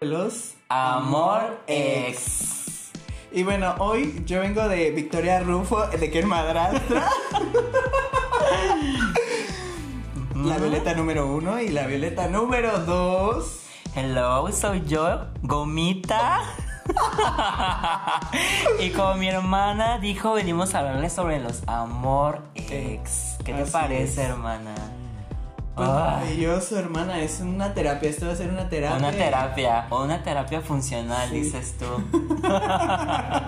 los Amor Ex. Y bueno, hoy yo vengo de Victoria Rufo, de que madrastra. la violeta número uno y la violeta número dos. Hello, soy yo, Gomita. y como mi hermana dijo, venimos a hablarles sobre los amor ex. ¿Qué te Así parece, es. hermana? Maravilloso, hermana. Es una terapia. Esto va a ser una terapia. una terapia, una terapia funcional, Sí. dices tú.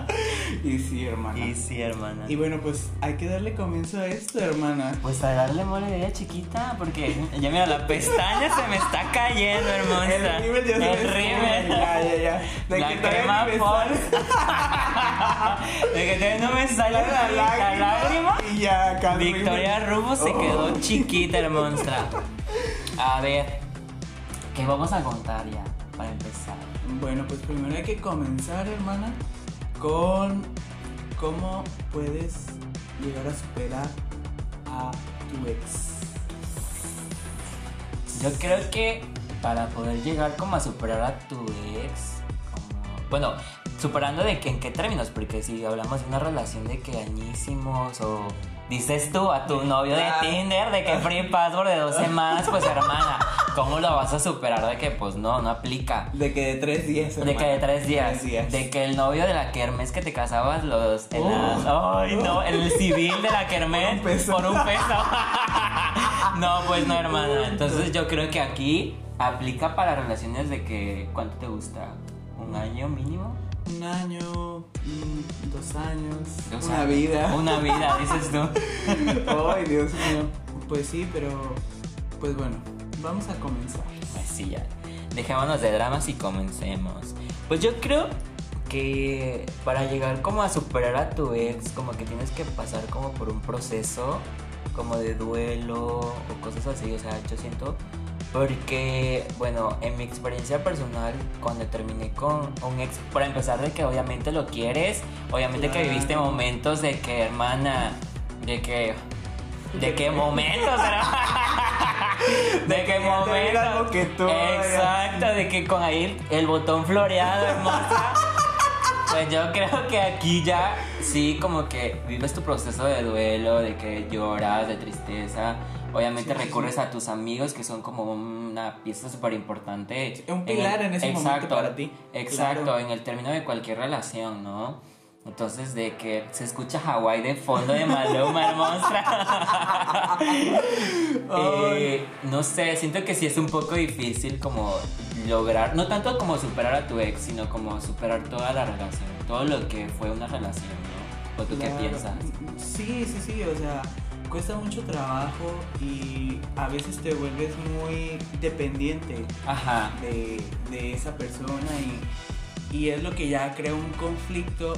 Y sí, hermana. y sí, hermana. Y bueno, pues hay que darle comienzo a esto, hermana. Pues a darle mole de ella chiquita, porque ya mira, la pestaña se me está cayendo, hermosa. El rímel ya se El me rímel. Ya, ya, ya. De la que crema me Pons. De que todavía no me sale la, la lágrima. Y ya, el Victoria. Rufo se Oh. quedó chiquita, hermosa. A ver, ¿qué vamos a contar ya para empezar? Bueno, pues primero hay que comenzar, hermana, con cómo puedes llegar a superar a tu ex. Yo creo que para poder llegar como a superar a tu ex, bueno, superando de que en qué términos, porque si hablamos de una relación de que añísimos o dices tú a tu novio de. Tinder de que free password de dos semanas, pues hermana, ¿cómo lo vas a superar de que pues no, no aplica? De que de tres días, De hermana. que de tres días, Tres días. de que el novio de la kermés que te casabas los en las- ay no, el civil de la kermés Por un peso. por un peso. no, pues no, hermana. Entonces yo creo que aquí aplica para relaciones de que ¿cuánto te gusta? ¿Un año mínimo? Un año, dos años, Dos una años. vida. Una vida, dices tú. Ay, Dios mío. Pues sí, pero pues bueno, vamos a comenzar. Pues sí, ya. Dejémonos de dramas y comencemos. Pues yo creo que para llegar como a superar a tu ex, como que tienes que pasar como por un proceso como de duelo o cosas así. O sea, yo siento porque, bueno, en mi experiencia personal, cuando terminé con un ex, para empezar de que obviamente lo quieres, obviamente que Claro. viviste momentos de que, hermana, de que... ¿De qué que- momentos? ¿De qué que algo que tú, Exacto, de que con ahí el botón floreado, hermosa. Pues yo creo que aquí ya sí como que vives tu proceso de duelo, de que lloras, de tristeza. Obviamente Sí, recurres sí. a tus amigos que son como una pieza súper importante. Un pilar en ese momento para ti. Exacto, Claro. en el término de cualquier relación, ¿no? Entonces, de que se escucha Hawái de fondo de Maluma, hermosa. Eh, no sé, siento que sí es un poco difícil como lograr, no tanto como superar a tu ex, sino como superar toda la relación, todo lo que fue una relación, ¿no? ¿O tú Claro. qué piensas? Sí, sí, sí, o sea, cuesta mucho trabajo y a veces te vuelves muy dependiente Ajá. de, de esa persona y, y es lo que ya crea un conflicto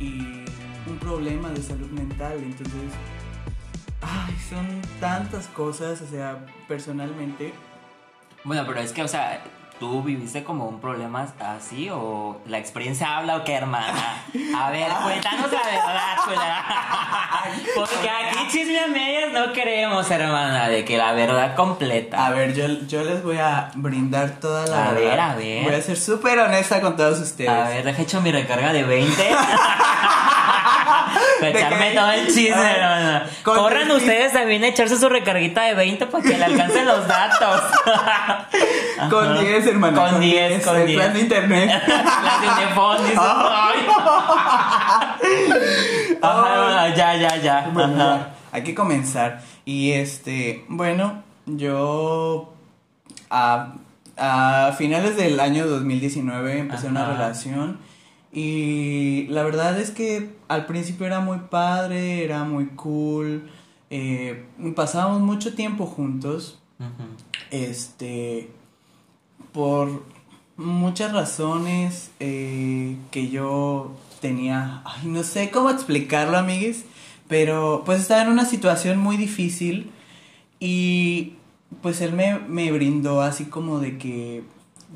y un problema de salud mental. Entonces, ay, son tantas cosas, o sea, personalmente. Bueno, pero es que, o sea, ¿tú viviste como un problema así o la experiencia habla o qué, hermana? A ver, cuéntanos la verdad, chula. Porque aquí chisme a medias no queremos, hermana, de que la verdad completa. A ver, yo, yo les voy a brindar toda la A verdad. ver, a ver. Voy a ser súper honesta con todos ustedes. A ver, deja hecho mi recarga de 20. Para De echarme que- todo el chisme, hermana. con Corran tres- ustedes también a echarse su recarguita de 20 para que le alcancen los datos. Con Ajá. 10, hermano. Con 10, con el 10. plan de internet. Las de. Ajá, ya, ya, ya. Bueno, Ajá. hay que comenzar. Y este, bueno, yo a, a finales del año 2019 empecé una Ajá. relación y la verdad es que al principio era muy padre, era muy cool, eh, pasábamos mucho tiempo juntos, este, por muchas razones eh, que yo tenía, ay, no sé cómo explicarlo, amigues, pero pues estaba en una situación muy difícil y pues él me, me brindó así como de que,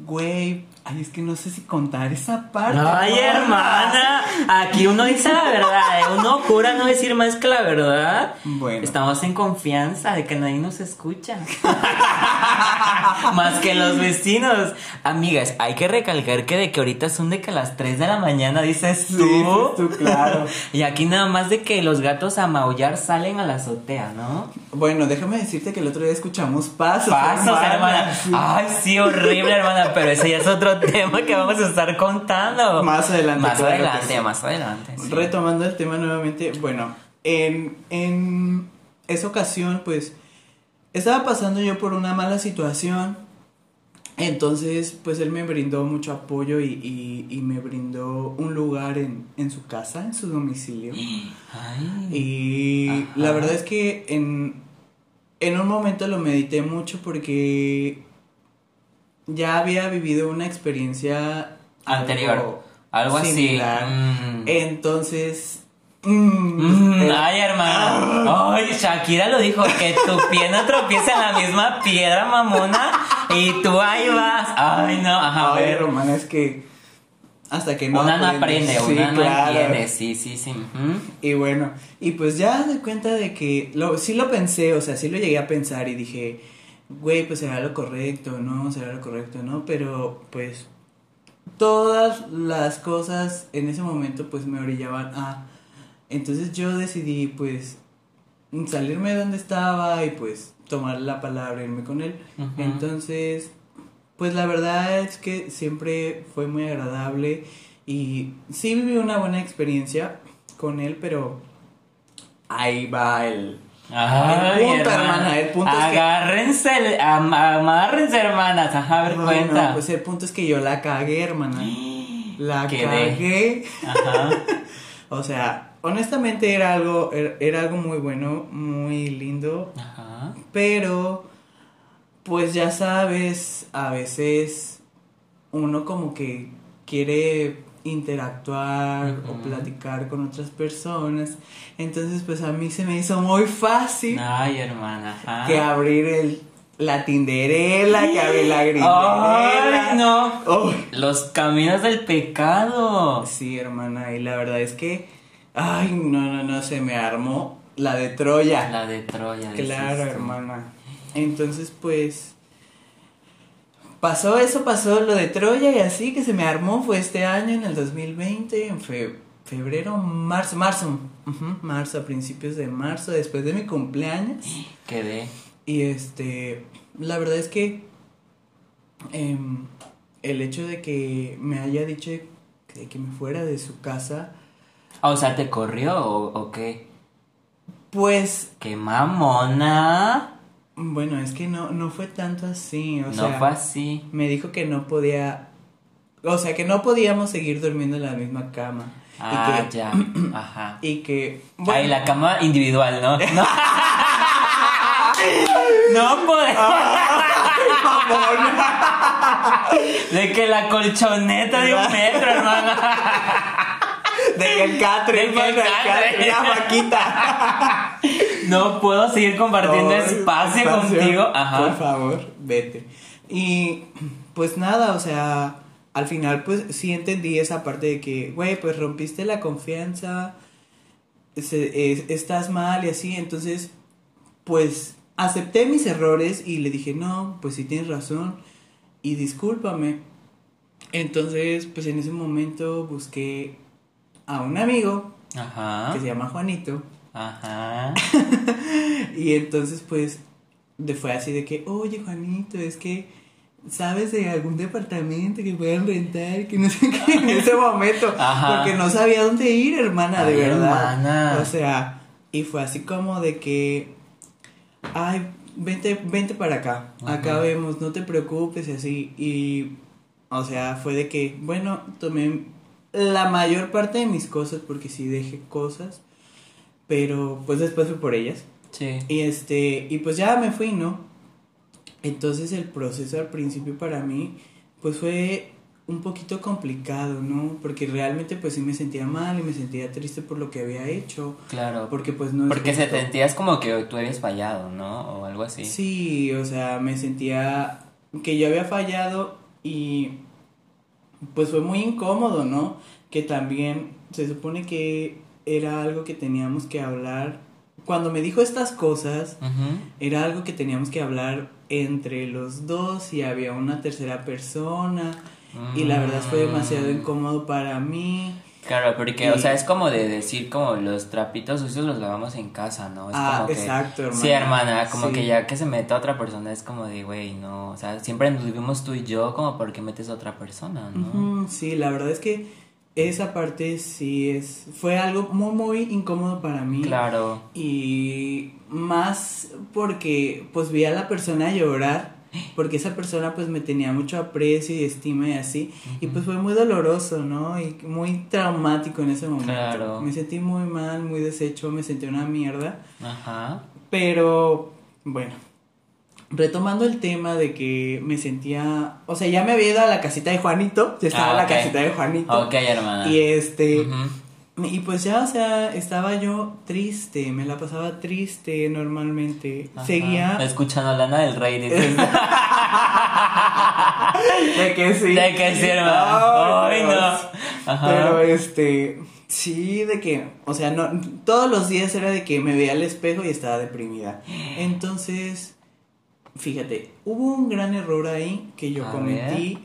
güey, Ay, es que no sé si contar esa parte. Ay, porfa. hermana, aquí uno dice la verdad, ¿eh? uno jura no decir más que la verdad. Bueno. Estamos en confianza de que nadie nos escucha. más que los vecinos. Amigas, hay que recalcar que de que ahorita son de que a las 3 de la mañana dices Sí, tú. tú, claro. Y aquí nada más de que los gatos a maullar salen a la azotea, ¿no? Bueno, déjame decirte que el otro día escuchamos pasos. Pasos, hermana. Sí. Ay, sí, horrible, hermana. Pero ese ya es otro tema que vamos a estar contando. Más adelante, Más claro adelante, sí. más adelante. sí. Retomando el tema nuevamente, bueno, en, en esa ocasión, pues, estaba pasando yo por una mala situación. Entonces, pues él me brindó mucho apoyo y, y- y me brindó un lugar en, en su casa, en su domicilio. Ay. Y Ajá. la verdad es que en, en un momento lo medité mucho porque ya había vivido una experiencia Anterior. Algo así. similar. Mm. Entonces. mm, Mm, eh, ay, hermana. Ay, Shakira lo dijo, que tu pie no tropieza en la misma piedra, mamona. Y tú ahí vas. Ay, no, ajá, a ay, ver. Romana, es que. Hasta que no. una no aprende, Sí, una no entiende. Sí, sí, sí. Y bueno, y pues ya de cuenta de que lo, sí lo pensé, o sea, sí lo llegué a pensar y dije, güey, pues será lo correcto, ¿no? Será lo correcto, ¿no? Pero pues todas las cosas en ese momento pues me orillaban a... Entonces yo decidí pues salirme de donde estaba y pues tomar la palabra, irme con él. Entonces, pues la verdad es que siempre fue muy agradable y sí viví una buena experiencia con él, pero ahí va el... Ay, El punto, hermana, el punto es que- Agárrense, am- amárrense, hermanas. Ajá, a ver, Ay, cuenta. no, pues el punto es que yo la cagué, hermana. La Quedé. cagué. Ajá. O sea, honestamente era algo, era, era algo muy bueno, muy lindo, Ajá. pero pues ya sabes, a veces uno como que quiere interactuar o platicar con otras personas, entonces pues a mí se me hizo muy fácil Ay, hermana. Ajá. que abrir el la tinderela, que abrir la grinderela. Ay, no. Uy. Los caminos del pecado. Sí, hermana, y la verdad es que, ay, no, no, no, se me armó la de Troya. La de Troya. claro, hermana. Entonces, pues, pasó eso, pasó lo de Troya y así que se me armó, fue este año, en el 2020, en fe- febrero, marzo, marzo, marzo, a principios de marzo, después de mi cumpleaños. Quedé. Y este, la verdad es que em, el hecho de que me haya dicho de que me fuera de su casa, O sea, ¿te corrió o, o qué? pues, ¡Qué mamona! Bueno, es que no, no fue tanto así, o no sea, fue así. me dijo que no podía, o sea, que no podíamos seguir durmiendo en la misma cama. Ah, y que, ya. Ajá. Y que, Ay, la cama individual, ¿no? No, no podemos. De que la colchoneta de un metro, hermana. de que el catre, De que el catre, la vaquita. No puedo seguir compartiendo espacio, espacio. contigo. Ajá. Por favor, vete. Y pues nada, o sea, al final pues sí entendí esa parte de que, güey, pues rompiste la confianza, se- es- estás mal y así, entonces pues acepté mis errores y le dije, no, pues sí tienes razón y discúlpame. Entonces, pues en ese momento busqué a un amigo Ajá. que se llama Juanito. Ajá. Y entonces, pues, fue así de que, oye, Juanito, es que, ¿sabes de algún departamento que puedan rentar? Que no sé qué, en ese momento. Ajá. Porque no sabía dónde ir, hermana, de verdad. hermana. O sea, y fue así como de que, ay, vente, vente para acá. Acá vemos, no te preocupes y así. Y, o sea, fue de que, bueno, tomé la mayor parte de mis cosas, porque sí dejé cosas. Pero, pues después fui por ellas. Sí. Y este, y pues ya me fui, ¿no? Entonces el proceso al principio para mí, pues fue un poquito complicado, ¿no? Porque realmente pues sí me sentía mal y me sentía triste por lo que había hecho. Claro. Porque pues no Porque se te sentías como que tú habías fallado, ¿no? O algo así. Sí, o sea, me sentía que yo había fallado y pues fue muy incómodo, ¿no? Que también se supone que era algo que teníamos que hablar. Cuando me dijo estas cosas, era algo que teníamos que hablar entre los dos y había una tercera persona. Y la verdad fue demasiado Mm. incómodo para mí. Claro, porque, o Y- sea, es como de decir como los trapitos sucios los lavamos en casa, ¿no? Es Ah, como que, exacto, hermana. Sí, hermana, como Sí. que ya que se meta otra persona es como de, güey, no, o sea, siempre nos vivimos tú y yo, como porque metes a otra persona, ¿no? Sí, la verdad es que esa parte sí es. Fue algo muy, muy incómodo para mí. Claro. Y más porque pues vi a la persona llorar. Porque esa persona pues me tenía mucho aprecio y estima y así. Y pues fue muy doloroso, ¿no? Y muy traumático en ese momento. Claro. Me sentí muy mal, muy deshecho, me sentí una mierda. Ajá. Pero bueno, retomando el tema de que me sentía, o sea, ya me había ido a la casita de Juanito, ya estaba Ah, la casita de Juanito. Ok, hermana. Y este, y pues ya, o sea, estaba yo triste, me la pasaba triste normalmente. Ajá. Seguía Escuchando a Lana del Rey, dices. de que sí. De que sí, hermano. Ay, no. Ajá. Pero este, sí, de que, o sea, no, todos los días era de que me veía al espejo y estaba deprimida. Entonces, fíjate, hubo un gran error ahí que yo A cometí,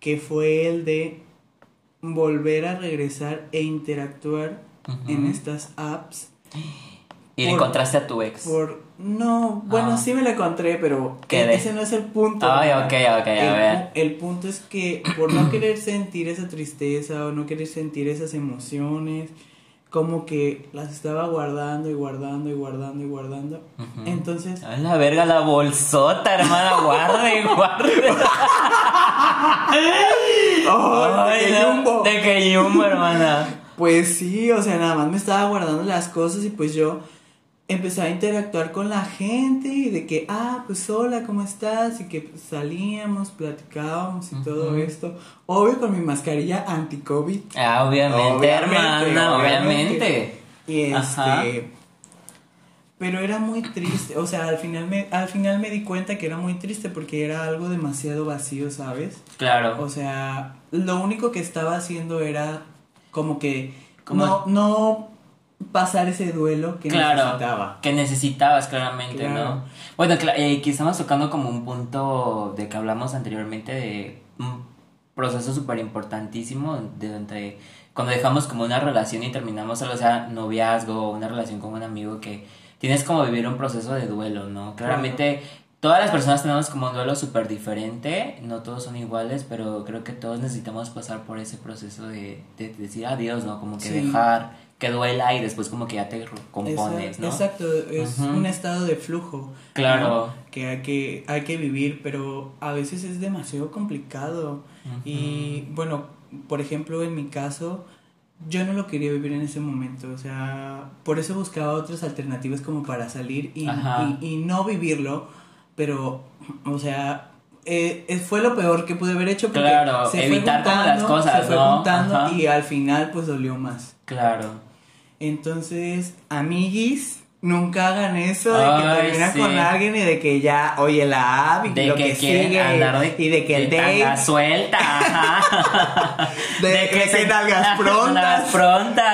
que fue el de volver a regresar e interactuar en estas apps. Y le encontraste a tu ex. Por, no, bueno, Ah. sí me la encontré, pero ¿Qué de? ese no es el punto. Ay, ok, ok, a el, ver. el punto es que por no querer sentir esa tristeza o no querer sentir esas emociones, como que las estaba guardando y guardando y guardando y guardando. Entonces, A la verga, la bolsota, hermana, guarde, guarde. ¡ay, Ay, qué no, jumbo! De que yumbo, hermana. Pues sí, o sea, nada más me estaba guardando las cosas y pues yo empecé a interactuar con la gente y de que, ah, pues hola, ¿cómo estás? Y que pues, salíamos, platicábamos y todo esto. Obvio con mi mascarilla anti-COVID. Ah, obviamente, hermana, obviamente. Y Ajá. este. Pero era muy triste, o sea, al final me al final me di cuenta que era muy triste porque era algo demasiado vacío, ¿sabes? Claro. O sea, lo único que estaba haciendo era como que Como- no no pasar ese duelo que claro, necesitaba. que necesitabas claramente, Claro. ¿no? Bueno, eh, que estamos tocando como un punto de que hablamos anteriormente de un proceso súper importantísimo de donde cuando dejamos como una relación y terminamos, o sea, noviazgo o una relación con un amigo que tienes como vivir un proceso de duelo, ¿no? Claramente todas las personas tenemos como un duelo súper diferente, no todos son iguales, pero creo que todos necesitamos pasar por ese proceso de, de decir adiós, ¿no? Como que Sí. dejar que duela y después como que ya te compones, ¿no? Exacto, es un estado de flujo. Claro. ¿no? Que hay que hay que vivir, pero a veces es demasiado complicado. Y bueno, por ejemplo, en mi caso, yo no lo quería vivir en ese momento, o sea, por eso buscaba otras alternativas como para salir y, y no vivirlo, pero, o sea, eh, eh, fue lo peor que pude haber hecho porque Claro, se evitar fue juntando, las cosas, se fue ¿no? juntando Ajá. y al final pues dolió más. Claro. Entonces, amiguis, nunca hagan eso de que Ay, terminan sí. con alguien y de que ya, oye, la app y De lo que, que, sigue andar de, y de que el de date, suelta, ajá. de, de que nalgas prontas. Nalgas prontas. Uy.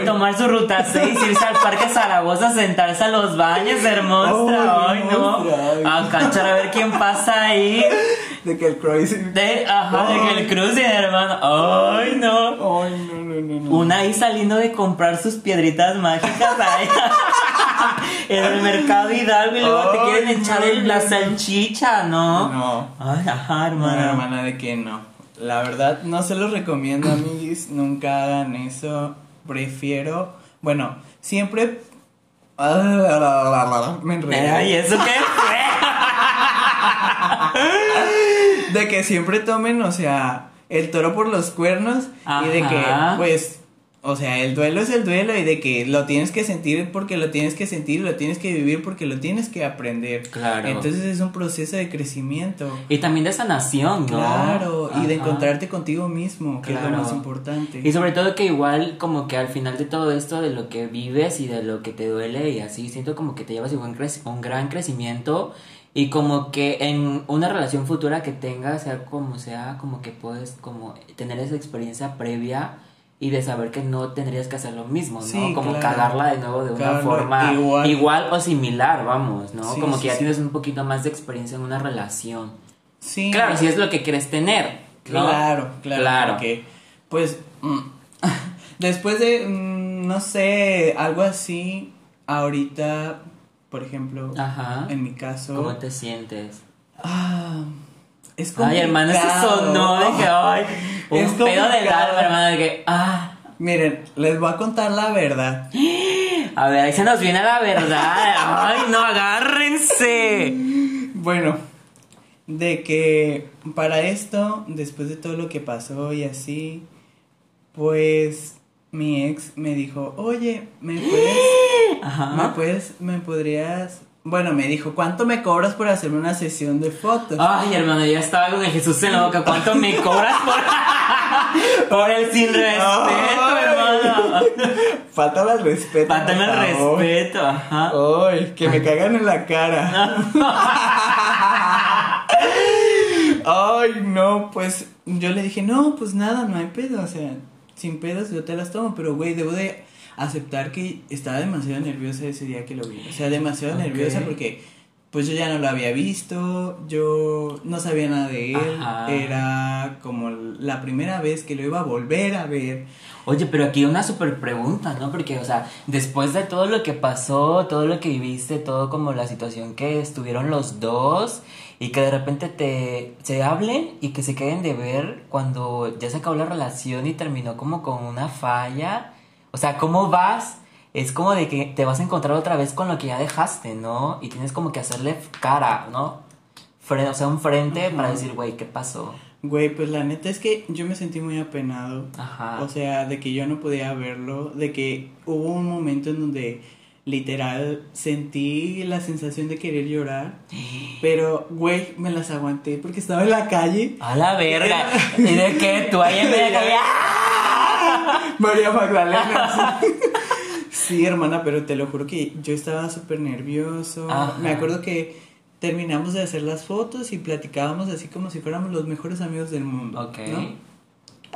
Ahí tomar su ruta 6, irse al parque Zaragoza, sentarse a los baños, hermosa. Ay, no. A cachar a ver quién pasa ahí. de que el crazy. De, ajá, de que el cruising, hermano. Ay, no. Ay, no, no, no, no. Una ahí saliendo de comprar sus piedritas mágicas ahí en el mercado Hidalgo y luego te quieren echar no, el- la no. salchicha, ¿no? No. Ay, ajá, No, hermano. hermana, de que no. La verdad, no se los recomiendo, amiguis. Nunca hagan eso. Prefiero. Bueno, siempre. Me enredé. Ay, ¿eso qué fue? De que siempre tomen, o sea, el toro por los cuernos y de que, pues, o sea, el duelo es el duelo y de que lo tienes que sentir porque lo tienes que sentir, lo tienes que vivir porque lo tienes que aprender. Claro. Entonces es un proceso de crecimiento. Y también de sanación, ¿no? Claro, y de encontrarte contigo mismo, que es lo más importante. Y sobre todo que igual como que al final de todo esto de lo que vives y de lo que te duele y así, siento como que te llevas igual un gran crecimiento Y como que en una relación futura que tengas, sea como sea, como que puedes como tener esa experiencia previa y de saber que no tendrías que hacer lo mismo, ¿no? Sí, como claro. cagarla de nuevo de una forma igual. igual. o similar, vamos, ¿no? Sí, como sí, que ya tienes un poquito más de experiencia en una relación. Sí. Claro, si es lo que quieres tener. ¿no? Claro, claro. Claro. Porque, pues, mm, después de, mm, no sé, algo así, ahorita, por ejemplo, Ajá. en mi caso. ¿Cómo te sientes? Ah, es Ay, hermano, eso complicado. sonó que, ay, un Es pedo del complicado. alma, hermano, de que, ah. Miren, les voy a contar la verdad. A ver, ahí se nos viene la verdad. Ay, no, agárrense. Bueno, de que para esto, después de todo lo que pasó y así, pues mi ex me dijo, oye, ¿me puedes, me Ajá. puedes, me podrías, bueno, me dijo, ¿cuánto me cobras por hacerme una sesión de fotos? Ay, hermano, ya estaba con el Jesús en la boca. ¿Cuánto me cobras por, por el sin respeto, Ay. hermano? Faltame el respeto. Faltame el favor. respeto, ajá. Ay, que me caigan en la cara. Ay, no, pues yo le dije, no, pues nada, no hay pedo, o sea, sin pedos yo te las tomo, pero güey, debo de aceptar que estaba demasiado nerviosa ese día que lo vi, o sea, demasiado nerviosa porque pues yo ya no lo había visto, yo no sabía nada de él, Ajá. era como la primera vez que lo iba a volver a ver. Oye, pero aquí una super pregunta, ¿no? Porque, o sea, después de todo lo que pasó, todo lo que viviste, todo como la situación que estuvieron los dos y que de repente te se hablen y que se queden de ver cuando ya se acabó la relación y terminó como con una falla. O sea, ¿cómo vas? Es como de que te vas a encontrar otra vez con lo que ya dejaste, ¿no? Y tienes como que hacerle cara, ¿no? Fre- o sea, un frente para decir, güey, ¿qué pasó? Güey, pues la neta es que yo me sentí muy apenado. Ajá. O sea, de que yo no podía verlo, de que hubo un momento en donde literal sentí la sensación de querer llorar, pero güey, me las aguanté porque estaba en la calle. A la verga. ¿Y de qué? Tú ahí en la calle. María Magdalena. Sí. Sí, hermana, pero te lo juro que yo estaba súper nervioso. Ajá. Me acuerdo que terminamos de hacer las fotos y platicábamos así como si fuéramos los mejores amigos del mundo. Ok. ¿no?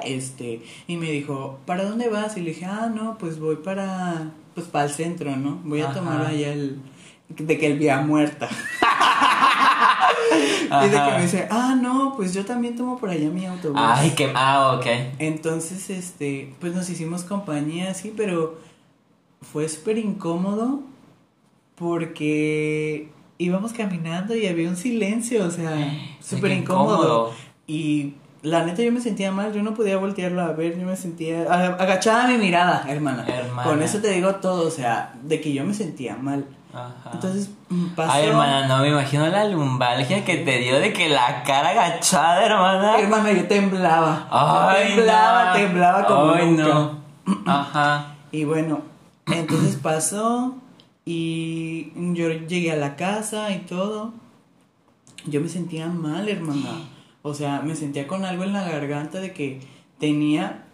Este, y me dijo, ¿para dónde vas? Y le dije, ah, no, pues voy para, pues para el centro, ¿no? Voy a Ajá. tomar allá el, de que el vía muerta. y de que Ajá. me dice, ah, no, pues yo también tomo por allá mi autobús. Ay, qué. Ah, ok. Entonces, este, pues nos hicimos compañía, sí, pero fue súper incómodo porque íbamos caminando y había un silencio, o sea, súper incómodo. incómodo. Y la neta yo me sentía mal, yo no podía voltearlo a ver, yo me sentía agachada mi mirada, hermana. Hermana. Con eso te digo todo, o sea, de que yo me sentía mal. Ajá. Entonces, mm, pasó. Ay, hermana, no me imagino la lumbalgia que te dio de que la cara agachada, hermana. Hermana, yo temblaba. Ay, temblaba, no. temblaba como Ay, nunca. no. Ajá. Y bueno, entonces pasó y yo llegué a la casa y todo. Yo me sentía mal, hermana. O sea, me sentía con algo en la garganta de que tenía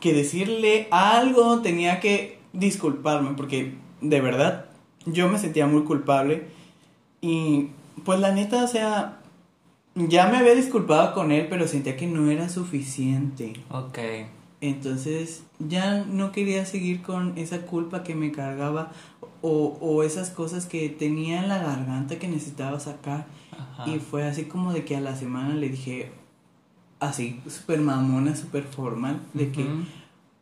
que decirle algo, tenía que disculparme, porque de verdad yo me sentía muy culpable. Y pues la neta, o sea, ya me había disculpado con él, pero sentía que no era suficiente. Ok. Entonces ya no quería seguir con esa culpa que me cargaba o, o esas cosas que tenía en la garganta que necesitaba sacar. Ajá. Y fue así como de que a la semana le dije, así, súper mamona, súper formal, de que,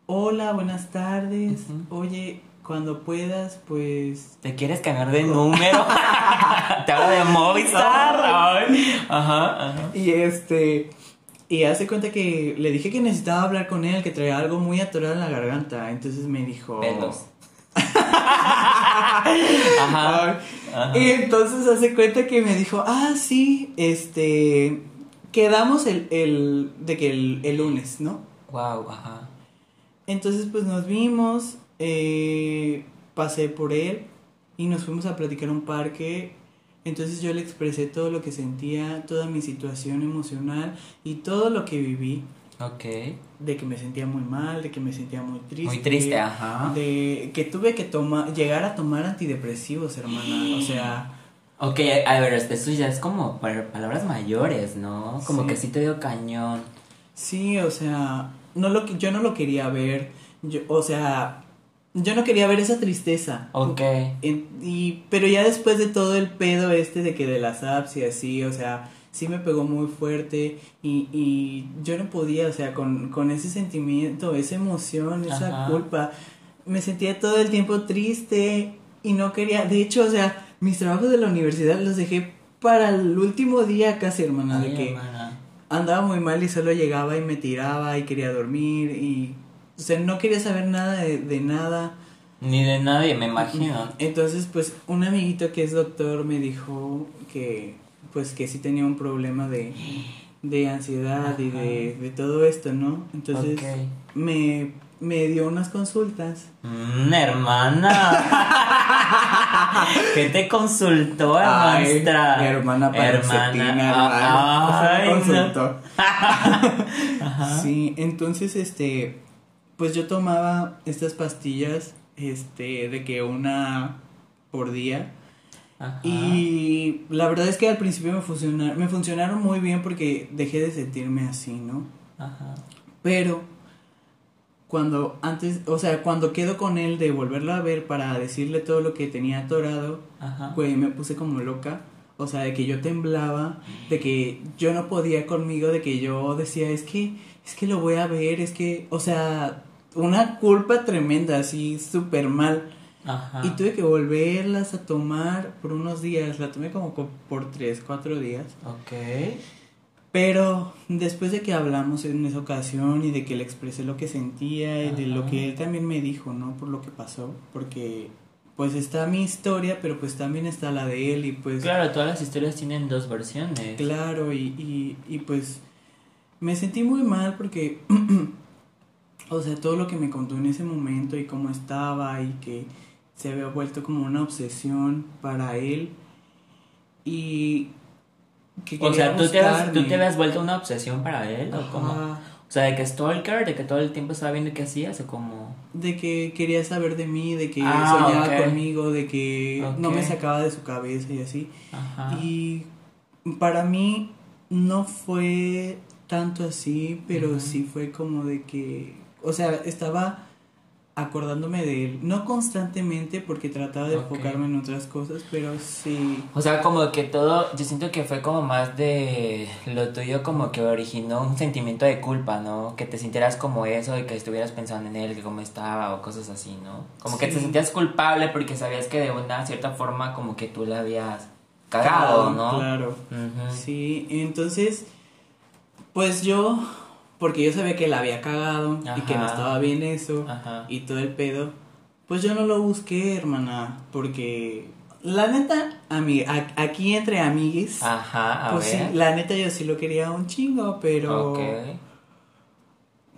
hola, buenas tardes, oye, cuando puedas, pues... ¿Te quieres cambiar de número? ¿Te hablo de Movistar? Ay. Ajá, ajá. Y este... Y hace cuenta que le dije que necesitaba hablar con él, que traía algo muy atorado en la garganta. Entonces me dijo... Pelos. Ajá. Ajá. Y entonces hace cuenta que me dijo, ah, sí, este, quedamos el, el de que el, el lunes, ¿no? Wow, ajá. Entonces pues nos vimos, eh, pasé por él y nos fuimos a platicar a un parque. Entonces yo le expresé todo lo que sentía, toda mi situación emocional y todo lo que viví. Ok. De que me sentía muy mal, de que me sentía muy triste. Muy triste, ajá. De que tuve que tomar, llegar a tomar antidepresivos, hermana. O sea, Ok, a ver, eso ya es como para palabras mayores, ¿no? Como Sí. que sí te dio cañón. Sí, o sea, no lo, yo no lo quería ver. Yo, o sea, yo no quería ver esa tristeza. Ok. Y, pero ya después de todo el pedo este de que de las apps y así, o sea, sí me pegó muy fuerte y, y yo no podía, o sea, con, con ese sentimiento, esa emoción, esa Ajá. culpa, me sentía todo el tiempo triste y no quería, de hecho, o sea, mis trabajos de la universidad los dejé para el último día casi, hermana, de que hermana. andaba muy mal y solo llegaba y me tiraba y quería dormir y, o sea, no quería saber nada de, de nada. Ni de nadie, me imagino. Entonces, pues, un amiguito que es doctor me dijo que, pues, que sí tenía un problema de, de ansiedad y de, de todo esto, ¿no? Entonces, me, me dio unas consultas. Mm, hermana. ¿Qué te consultó, Ay, hermanstra? mi hermana Ah, hermana. ay, Me no. consultó. Ajá. Sí, entonces, este, pues yo tomaba estas pastillas, este, de que una por día. Ajá. Y la verdad es que al principio me funcionaron, me funcionaron muy bien porque dejé de sentirme así, ¿no? Ajá. Pero cuando antes, o sea, cuando quedo con él de volverlo a ver para decirle todo lo que tenía atorado, Ajá. güey, me puse como loca. O sea, de que yo temblaba, de que yo no podía conmigo, de que yo decía, es que, es que lo voy a ver, es que, o sea, una culpa tremenda, así, súper mal. Ajá. Y tuve que volverlas a tomar por unos días, la tomé como co- por tres, cuatro días. Ok. Pero después de que hablamos en esa ocasión y de que le expresé lo que sentía y de lo que él también me dijo, ¿no? Por lo que pasó, porque pues está mi historia, pero pues también está la de él y pues Claro, todas las historias tienen dos versiones. claro y, y, y pues me sentí muy mal porque, o sea, todo lo que me contó en ese momento y cómo estaba y que se había vuelto como una obsesión para él y que O sea, ¿tú te, has, buscarme. ¿tú te habías vuelto una obsesión para él? ¿O cómo? Ajá. O sea, de que stalker, de que todo el tiempo estaba viendo qué hacías o como... De que quería saber de mí, de que Ah, soñaba conmigo, de que no me sacaba de su cabeza y así. Ajá. Y para mí no fue tanto así, pero sí fue como de que, o sea, estaba acordándome de él, no constantemente porque trataba de enfocarme en otras cosas, pero sí. O sea, como que todo, yo siento que fue como más de lo tuyo como que originó un sentimiento de culpa, ¿no? Que te sintieras como eso y que estuvieras pensando en él, que cómo estaba o cosas así, ¿no? Como que te sentías culpable porque sabías que de una cierta forma como que tú la habías cagado, ¿no? Claro. Sí, entonces, pues yo, porque yo sabía que la había cagado y que no estaba bien eso Ajá. y todo el pedo, pues yo no lo busqué, hermana, porque la neta, ami- aquí entre amigues, Ajá, a pues sí, la neta yo sí lo quería un chingo, pero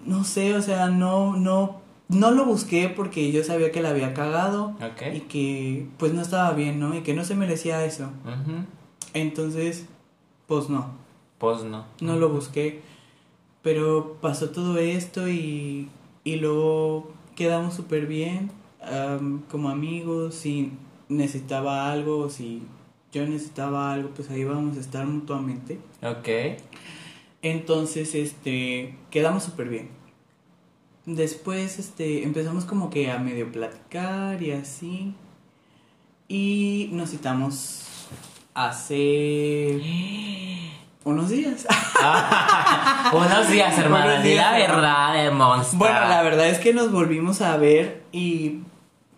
no sé, o sea, no, no, no lo busqué porque yo sabía que la había cagado y que pues no estaba bien, ¿no? Y que no se merecía eso. Entonces, pues no. Pues no. no lo busqué. Pero pasó todo esto y, y luego quedamos súper bien am, como amigos. Si necesitaba algo o si yo necesitaba algo, pues ahí vamos a estar mutuamente. Ok. Entonces, este, quedamos súper bien. Después, este, empezamos como que a medio platicar y así. Y nos citamos hace unos días. Unos días, hermana, di la verdad, hermosa. Bueno, la verdad es que nos volvimos a ver y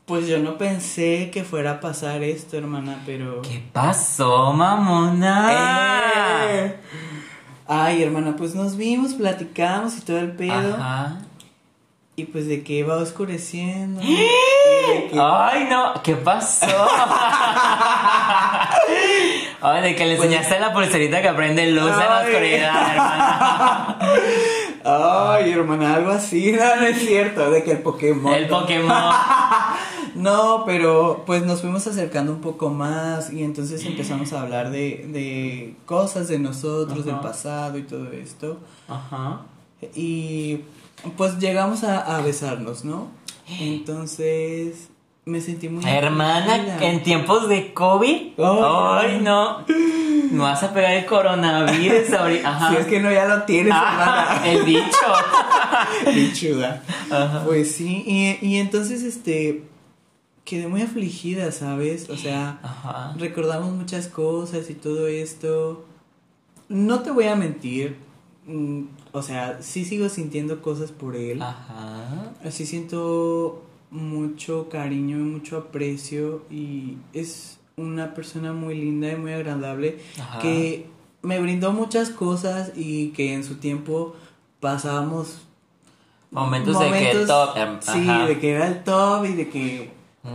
pues yo no pensé que fuera a pasar esto, hermana, pero... ¿Qué pasó, mamona? Eh. Ay, hermana, pues nos vimos, platicamos y todo el pedo. Ajá. Y pues de que va oscureciendo. que- Ay, no, ¿qué pasó? Ay, de que le Pues- enseñaste la pulserita que prende luz en la Ay. oscuridad, hermana. Ay, hermana, algo así, no, no es cierto, de que el Pokémon. El Pokémon. No, pero pues nos fuimos acercando un poco más y entonces empezamos a hablar de, de cosas de nosotros, del pasado y todo esto. Ajá. Y pues llegamos a, a besarnos, ¿no? Entonces me sentí muy... Hermana, en tiempos de COVID. Ay, no. No vas a pegar el coronavirus ahorita. Ajá. Si es que no ya lo tienes, Ah, hermana. el bicho. Bichuda. Ajá. Pues sí, y, y entonces este quedé muy afligida, ¿sabes? O sea, Ajá. recordamos muchas cosas y todo esto. No te voy a mentir, mm, o sea, sí sigo sintiendo cosas por él. Ajá. Así siento mucho cariño y mucho aprecio y es una persona muy linda y muy agradable Ajá. que me brindó muchas cosas y que en su tiempo pasábamos Momentos, de que top. em, sí, de que era el top y de que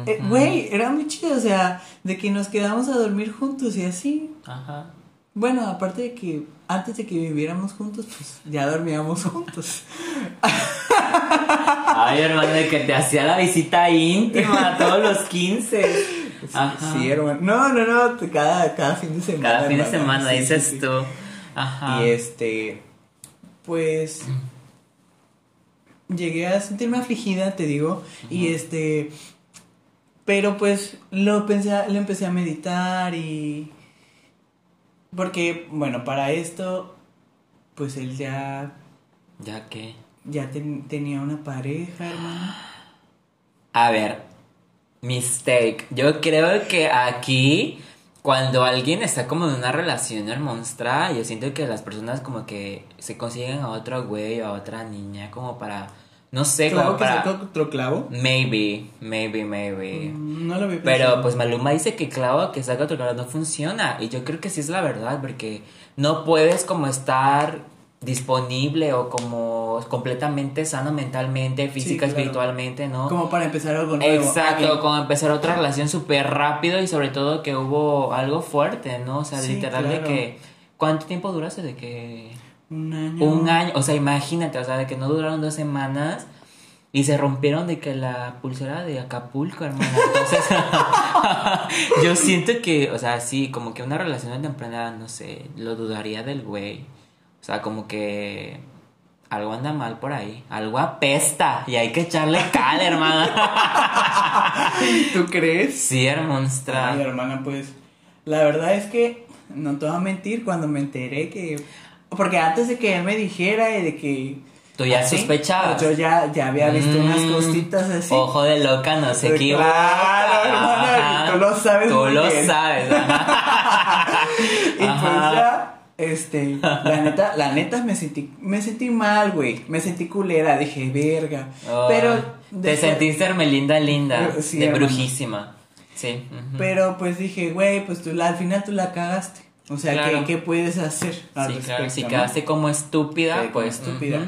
eh, güey, era muy chido, o sea, de que nos quedamos a dormir juntos y así. Ajá. Bueno, aparte de que antes de que viviéramos juntos, pues ya dormíamos juntos. Ay, hermano, de que te hacía la visita íntima a todos los 15. Ajá. Sí, hermano. No, no, no, cada, cada fin de semana. Cada fin de semana, dices sí, sí. tú. Ajá. Y este, pues, llegué a sentirme afligida, te digo, y este, pero pues lo pensé, lo empecé a meditar y, porque, bueno, para esto, pues él ya, Ya que. Ya ten- tenía una pareja, hermano. A ver, mistake. Yo creo que aquí, cuando alguien está como en una relación hermonstra, yo siento que las personas como que se consiguen a otro güey o a otra niña como para, no sé, Clavo como que para... sacó otro clavo. Maybe, maybe, maybe. Mm, No lo había Pero pues Maluma dice que clavo que saca otro clavo no funciona. Y yo creo que sí es la verdad, porque no puedes como estar disponible o como completamente sano mentalmente, física, claro. espiritualmente, ¿no? Como para empezar algo nuevo. Exacto, como empezar otra relación súper rápido y sobre todo que hubo algo fuerte, ¿no? O sea, Sí, literal claro. de que... ¿Cuánto tiempo duraste de que...? Un año. Un año, o sea, imagínate, o sea, de que no duraron dos semanas y se rompieron de que la pulsera de Acapulco, hermano. Entonces, yo siento que, o sea, sí, como que una relación temprana, no sé, lo dudaría del güey. O sea, como que algo anda mal por ahí, algo apesta y hay que echarle cal, hermana. ¿Tú crees? Sí, hermonstra. Ay, hermana, pues la verdad es que no te voy a mentir cuando me enteré que porque antes de que él me dijera y de que Tú ya así, sospechabas. Yo ya, ya había visto unas Mm, cositas así. Ojo de loca, no se Pues equivoca. claro, hermana, tú lo sabes Tú lo bien. sabes. ajá. y pues Ajá. ya, este, la neta, la neta me sentí, me sentí mal, güey. Me sentí culera, dije, verga. Oh, pero Te después- sentiste Hermelinda linda. Eh, sí, de hermano. brujísima. Sí. Pero pues dije, güey, pues tú la- al final tú la cagaste. O sea, Claro. ¿qué, qué puedes hacer? al Sí, claro. Si no? quedaste como estúpida, como pues. estúpida.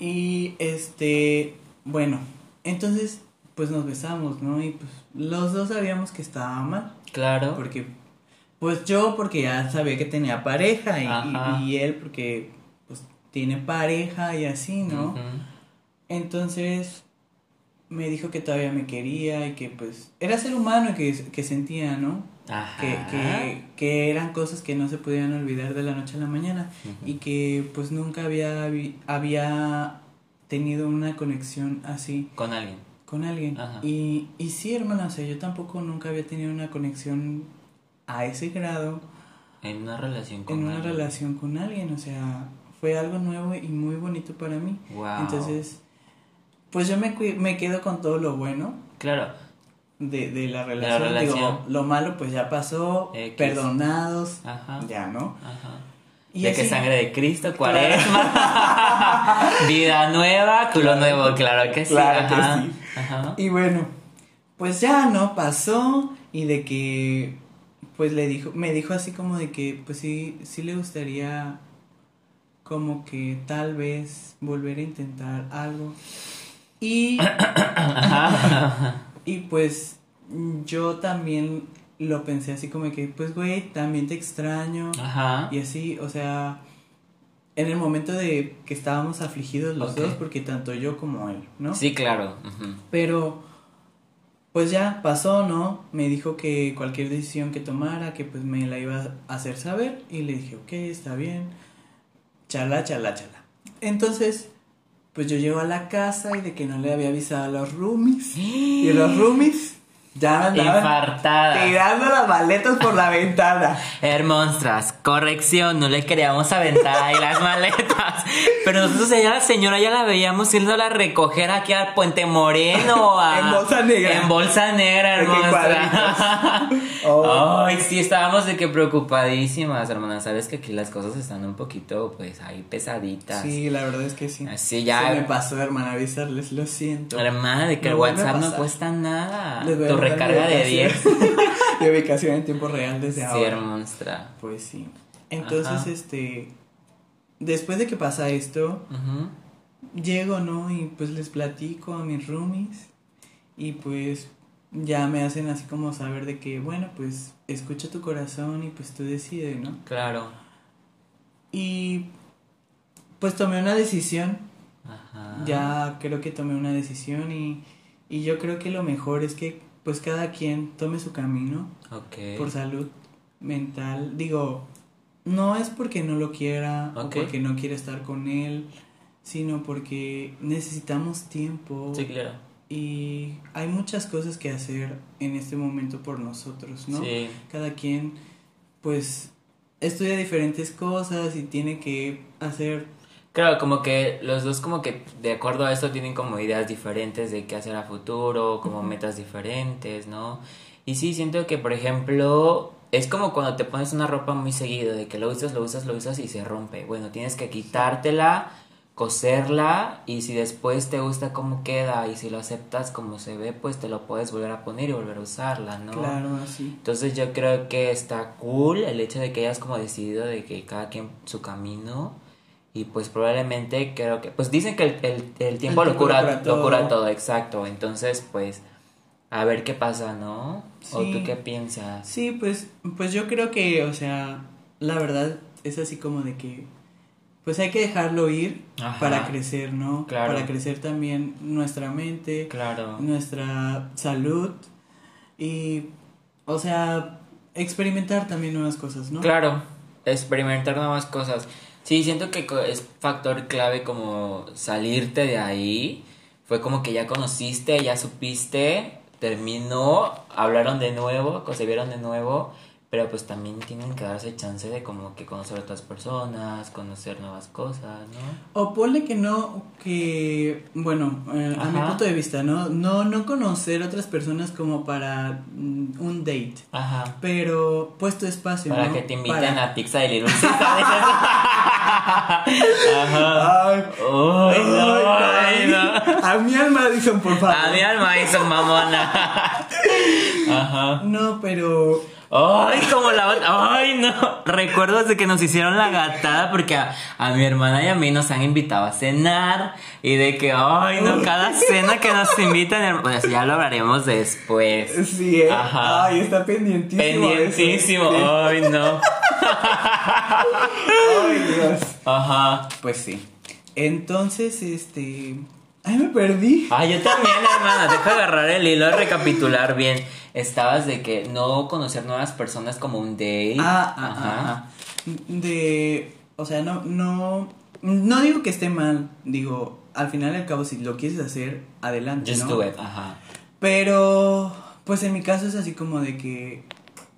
Y este, bueno, entonces pues nos besamos, ¿no? Y pues los dos sabíamos que estaba mal, Claro. porque pues yo porque ya sabía que tenía pareja y, Ajá. y- y él porque pues tiene pareja y así, ¿no? Entonces me dijo que todavía me quería y que pues era ser humano y que, que sentía, ¿no? Ajá. Que, que, que eran cosas que no se podían olvidar de la noche a la mañana y que pues nunca había, había tenido una conexión así Con alguien. con alguien. Ajá. Y, y sí, hermana, o sea, yo tampoco nunca había tenido una conexión a ese grado En una relación con en una alguien. relación con alguien, o sea, fue algo nuevo y muy bonito para mí. Wow. Entonces, pues yo me, me quedo con todo lo bueno Claro. de, de la relación. relación. Digo, lo malo pues ya pasó, X. perdonados, Ajá. ya, ¿no? Ajá. Y de que sangre de Cristo, cuaresma. Vida nueva, culo Claro. nuevo, claro que sí. Claro que sí. Ajá. Y bueno, pues ya no pasó y de que pues le dijo, me dijo así como de que pues sí, sí le gustaría como que tal vez volver a intentar algo. Y, y pues yo también lo pensé así como de que pues güey, también te extraño. Ajá. Y así, o sea, en el momento de que estábamos afligidos los dos, porque tanto yo como él, ¿no? Sí, claro. Pero, pues ya pasó, ¿no? Me dijo que cualquier decisión que tomara, que pues me la iba a hacer saber. Y le dije, ok, está bien. Chala, chala, chala. Entonces, pues yo llego a la casa y de que no le había avisado a los roomies. Y los roomies, Ya andaban Infartada. tirando las maletas por la ventana. Hermonstras, corrección, no le queríamos aventar ahí las maletas. Pero nosotros ya la señora ya la veíamos yéndola a recoger aquí al Puente Moreno. a- En bolsa negra. En bolsa negra, hermostra. Oh. Ay, sí, estábamos de que preocupadísimas, hermanas. Sabes que aquí las cosas están un poquito, pues, ahí pesaditas. Sí, la verdad es que sí. Así ya. Se me pasó, hermana, avisarles, lo siento. Hermana, de que el WhatsApp no cuesta nada. Les voy a recarga de 10. ubicación. Mi ubicación en tiempo real desde Sí, ahora. hermonstra. Pues sí. Entonces, Ajá. este. Después de que pasa esto, llego, ¿no? Y pues les platico a mis roomies. Y pues ya me hacen así como saber de que, bueno, pues escucha tu corazón y pues tú decides, ¿no? Claro. Y pues tomé una decisión. Ajá. Ya creo que tomé una decisión y, y yo creo que lo mejor es que pues cada quien tome su camino Ok. por salud mental. Digo, no es porque no lo quiera o porque no quiera estar con él, sino porque necesitamos tiempo Sí, claro. y hay muchas cosas que hacer en este momento por nosotros, ¿no? Sí. Cada quien pues estudia diferentes cosas y tiene que hacer Claro, como que los dos como que de acuerdo a esto tienen como ideas diferentes de qué hacer a futuro, como metas diferentes, ¿no? Y sí, siento que, por ejemplo, es como cuando te pones una ropa muy seguido, de que lo usas, lo usas, lo usas y se rompe. Bueno, tienes que quitártela, coserla y si después te gusta cómo queda y si lo aceptas como se ve, pues te lo puedes volver a poner y volver a usarla, ¿no? claro así. Entonces yo creo que está cool el hecho de que hayas como decidido de que cada quien su camino y pues probablemente creo que pues dicen que el, el, el tiempo El lo cura, lo cura lo cura todo. todo, exacto. Entonces pues a ver qué pasa, ¿no? ¿O tú qué piensas? Sí, pues pues yo creo que, o sea, la verdad es así como de que pues hay que dejarlo ir Ajá. para crecer, ¿no? Claro. Para crecer también nuestra mente, Claro. nuestra salud y o sea, experimentar también nuevas cosas, ¿no? Claro, experimentar nuevas cosas. Sí, siento que es factor clave como salirte de ahí. Fue como que ya conociste, ya supiste, terminó, hablaron de nuevo, se vieron de nuevo, pero pues también tienen que darse chance de como que conocer a otras personas, conocer nuevas cosas, ¿no? O ponle que no, que, bueno, eh, a mi punto de vista, ¿no? No, no conocer otras personas como para mm, un date, Ajá. pero pues tu espacio, Para ¿no? que te inviten Para- a pizza de Little Ajá. Ay, Uy, no, ay, ay, no. A mi alma dicen, por favor. A mi alma hizo mamona. Ajá. No, pero Ay, como la. Ay, no. Recuerdo de que nos hicieron la gatada porque a, a mi hermana y a mí nos han invitado a cenar. Y de que, ay, no, cada cena que nos invitan, pues ya lo hablaremos después. sí, ¿eh? Ajá. Ay, está pendientísimo. Pendientísimo. eso, sí. Ay, no. Ay, Dios. Ajá. Pues sí. Entonces, este. Ay, me perdí. Ay, yo también, hermana. Deja agarrar el hilo recapitular bien. Estabas de que no conocer nuevas personas como un date. Ah, ah, ah, ah. De. O sea, no, no. No digo que esté mal. Digo, al final y al cabo, si lo quieres hacer, adelante. Just ¿no? do it. Ajá. Pero, pues en mi caso es así como de que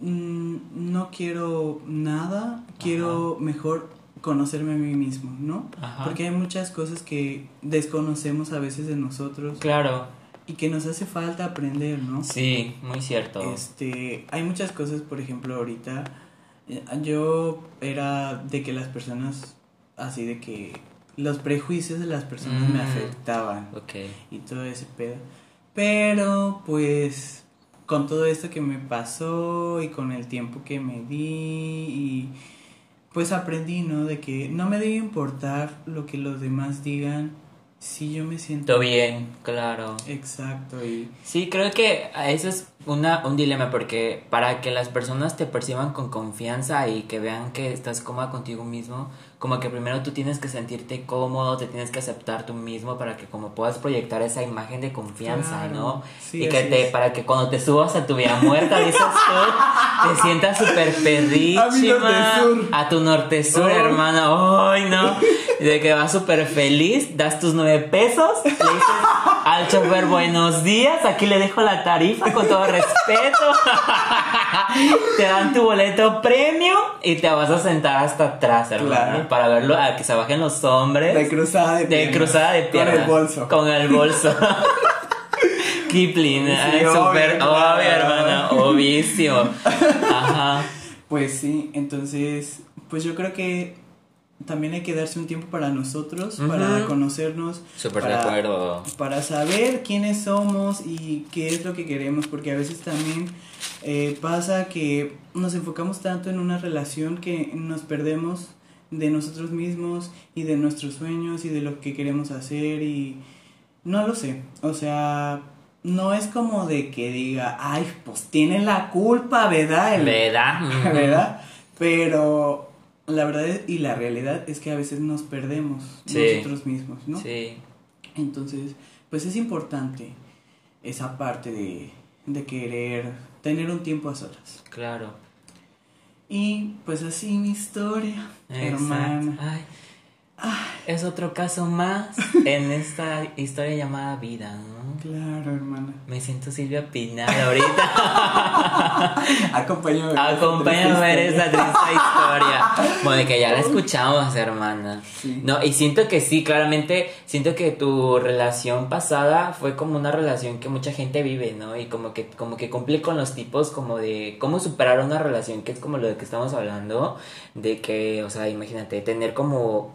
mm, no quiero nada, quiero mejor conocerme a mí mismo, ¿no? Ajá. Porque hay muchas cosas que desconocemos a veces de nosotros Claro. Y que nos hace falta aprender, ¿no? Sí, muy cierto. Este, hay muchas cosas, por ejemplo, ahorita eh, yo era de que las personas, así de que los prejuicios de las personas me Mm. afectaban Ok. y todo ese pedo. Pero pues con todo esto que me pasó y con el tiempo que me di y pues aprendí, ¿no? De que no me debe importar lo que los demás digan si yo me siento Todo bien, claro. exacto y Sí, creo que eso es una, un dilema porque para que las personas te perciban con confianza y que vean que estás cómoda contigo mismo, como que primero tú tienes que sentirte cómodo, te tienes que aceptar tú mismo para que como puedas proyectar esa imagen de confianza, Claro, ¿no? sí, y que te, es. para que cuando te subas a tu vida muerta, dices tú, te sientas súper. A mi. A tu norte sur, Ay. hermano. Ay, no. De que vas súper feliz, das tus nueve pesos, le dices al chofer buenos días, aquí le dejo la tarifa con todo respeto. te dan tu boleto premio y te vas a sentar hasta atrás, hermano. Claro. Para verlo, a que se bajen los hombres. De cruzada de De piernas. cruzada de piernas. Con el bolso. Con el bolso. Kipling, Sí, obvio, súper obvio, hermano, obvísimo. Ajá. Pues sí, entonces, pues yo creo que también hay que darse un tiempo para nosotros, para conocernos. Súper de para- acuerdo. Para saber quiénes somos y qué es lo que queremos, porque a veces también eh, pasa que nos enfocamos tanto en una relación que nos perdemos de nosotros mismos y de nuestros sueños y de lo que queremos hacer y no lo sé, o sea, no es como de que diga, ay, pues tiene la culpa, ¿verdad? El- ¿Verdad? ¿verdad? Pero la verdad es- y la realidad es que a veces nos perdemos Sí. nosotros mismos, ¿no? Sí. Entonces, pues es importante esa parte de, de querer tener un tiempo a solas. Claro. Y pues así mi historia, Exacto. hermana. Ay. Es otro caso más en esta historia llamada vida, ¿no? Claro, hermana. Me siento Silvia Pinal ahorita. Acompáñame. a ver esta Acompáñame a ver esa triste historia. Bueno, que ya la escuchamos, hermana. Sí. No, y siento que sí, claramente, siento que tu relación pasada fue como una relación que mucha gente vive, ¿no? Y como que, como que cumple con los tipos como de cómo superar una relación, que es como lo de que estamos hablando, de que, o sea, imagínate, tener como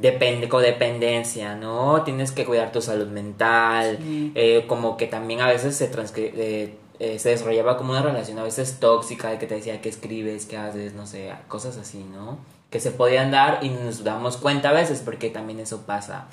depende, codependencia, ¿no? Tienes que cuidar tu salud mental, Sí. eh, como que también a veces se transcri- eh, eh, se desarrollaba como una relación a veces tóxica de que te decía qué escribes, qué haces, no sé, cosas así, ¿no? Que se podían dar y nos damos cuenta a veces porque también eso pasa.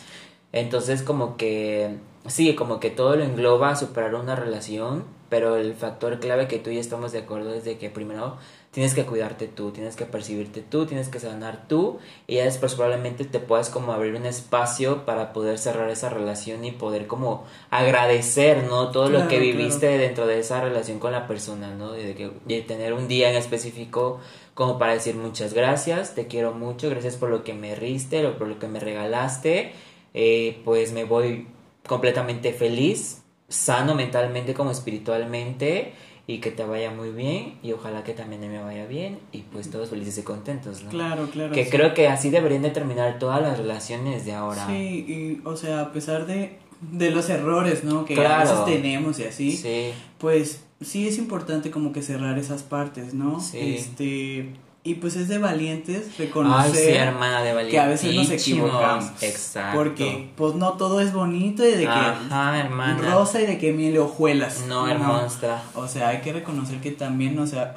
Entonces como que, sí, como que todo lo engloba superar una relación, pero el factor clave que tú y yo estamos de acuerdo es de que primero tienes que cuidarte tú, tienes que percibirte tú, tienes que sanar tú y ya después probablemente te puedas como abrir un espacio para poder cerrar esa relación y poder como agradecer, ¿no? Todo lo que claro. viviste dentro de esa relación con la persona, ¿no? De, que, de tener un día en específico como para decir muchas gracias, te quiero mucho, gracias por lo que me riste, por lo que me regalaste, eh, pues me voy completamente feliz, sano mentalmente como espiritualmente y que te vaya muy bien y ojalá que también a mí me vaya bien y pues todos felices y contentos, ¿no? Claro, claro. Que sí. creo que así deberían de terminar todas las relaciones de ahora. Sí, y, o sea, a pesar de, de los errores, ¿no? Que a Claro. veces tenemos y así. Sí, Pues sí es importante como que cerrar esas partes, ¿no? Sí. Este, y pues es de valientes Ay, sí, reconocer hermana de que a veces nos equivocamos. Exacto. Porque pues no todo es bonito y de que Ajá, hermana. rosa y de que miel hojuelas. No, hermosa. O sea, hay que reconocer que también, o sea,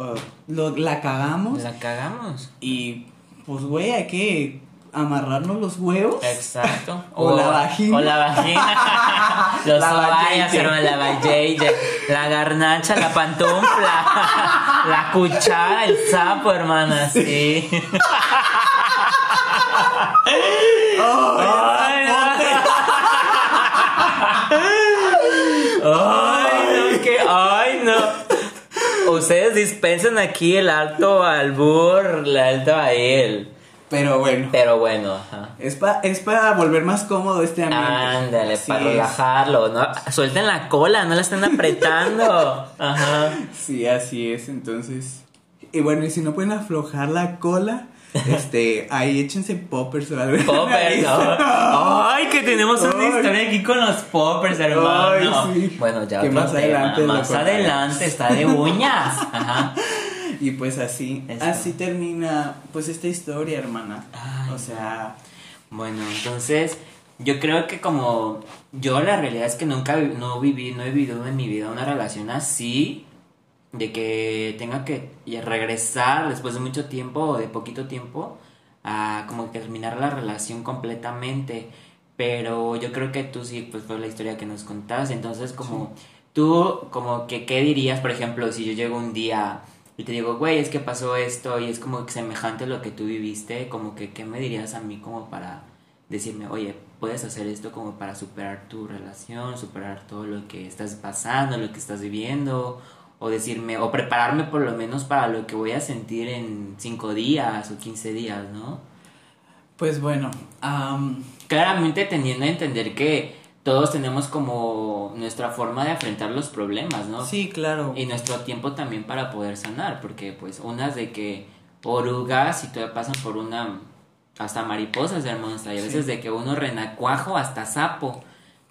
lo, la cagamos La cagamos. y pues güey, hay que amarrarnos los huevos. Exacto. O la vagina. O la vagina. Los La hermano, la vajayye, La garnacha, la pantufla. La cuchara, el sapo, hermana. Sí. Ay, no. Ay, no, que, ay, no. Ustedes dispensen aquí el alto albur, el alto a él. Pero bueno, Pero bueno, ajá. es, pa- es para volver más cómodo este ambiente. Ándale, Así para es. relajarlo, ¿no? Suelten la cola, no la estén apretando. Ajá. Sí, así es, entonces. Y bueno, y si no pueden aflojar la cola, este, ahí échense poppers o algo. Poppers, ¿no? Ay, que tenemos una Ay. historia aquí con los poppers, hermano. Ay, sí. Bueno, ya otro más tema. adelante Más adelante está de uñas. Ajá. Y pues así, Esto. así termina pues esta historia, hermana. Ay. O sea, Bueno, entonces yo creo que como yo la realidad es que nunca no viví, no he vivido en mi vida una relación así de que tenga que regresar después de mucho tiempo o de poquito tiempo a como terminar la relación completamente. Pero yo creo que tú sí, pues fue la historia que nos contaste. Entonces, como tú, como que, ¿qué dirías, por ejemplo, si yo llego un día y te digo, güey, es que pasó esto y es como semejante a lo que tú viviste, como que, ¿qué me dirías a mí como para decirme, oye, puedes hacer esto como para superar tu relación, superar todo lo que estás pasando, lo que estás viviendo, o decirme, o prepararme por lo menos para lo que voy a sentir en cinco días o 15 días, ¿no? Pues bueno, claramente teniendo a entender que todos tenemos como nuestra forma de afrontar los problemas, ¿no? Sí, claro. Y nuestro tiempo también para poder sanar, porque pues unas de que orugas y todavía pasan por una hasta mariposas, hermanos, y a veces de que uno renacuajo hasta sapo.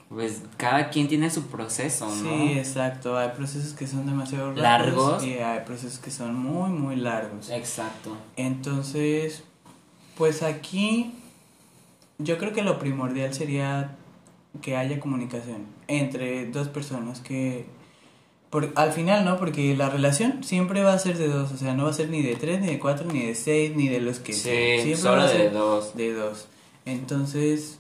Pues cada quien tiene su proceso, ¿no? Sí, exacto. Hay procesos que son demasiado largos y hay procesos que son muy, muy largos. Exacto. Entonces, pues aquí yo creo que lo primordial sería que haya comunicación entre dos personas que por, al final no porque la relación siempre va a ser de dos o sea no va a ser ni de tres ni de cuatro ni de seis ni de los que sí, siempre solo de dos. de dos. Entonces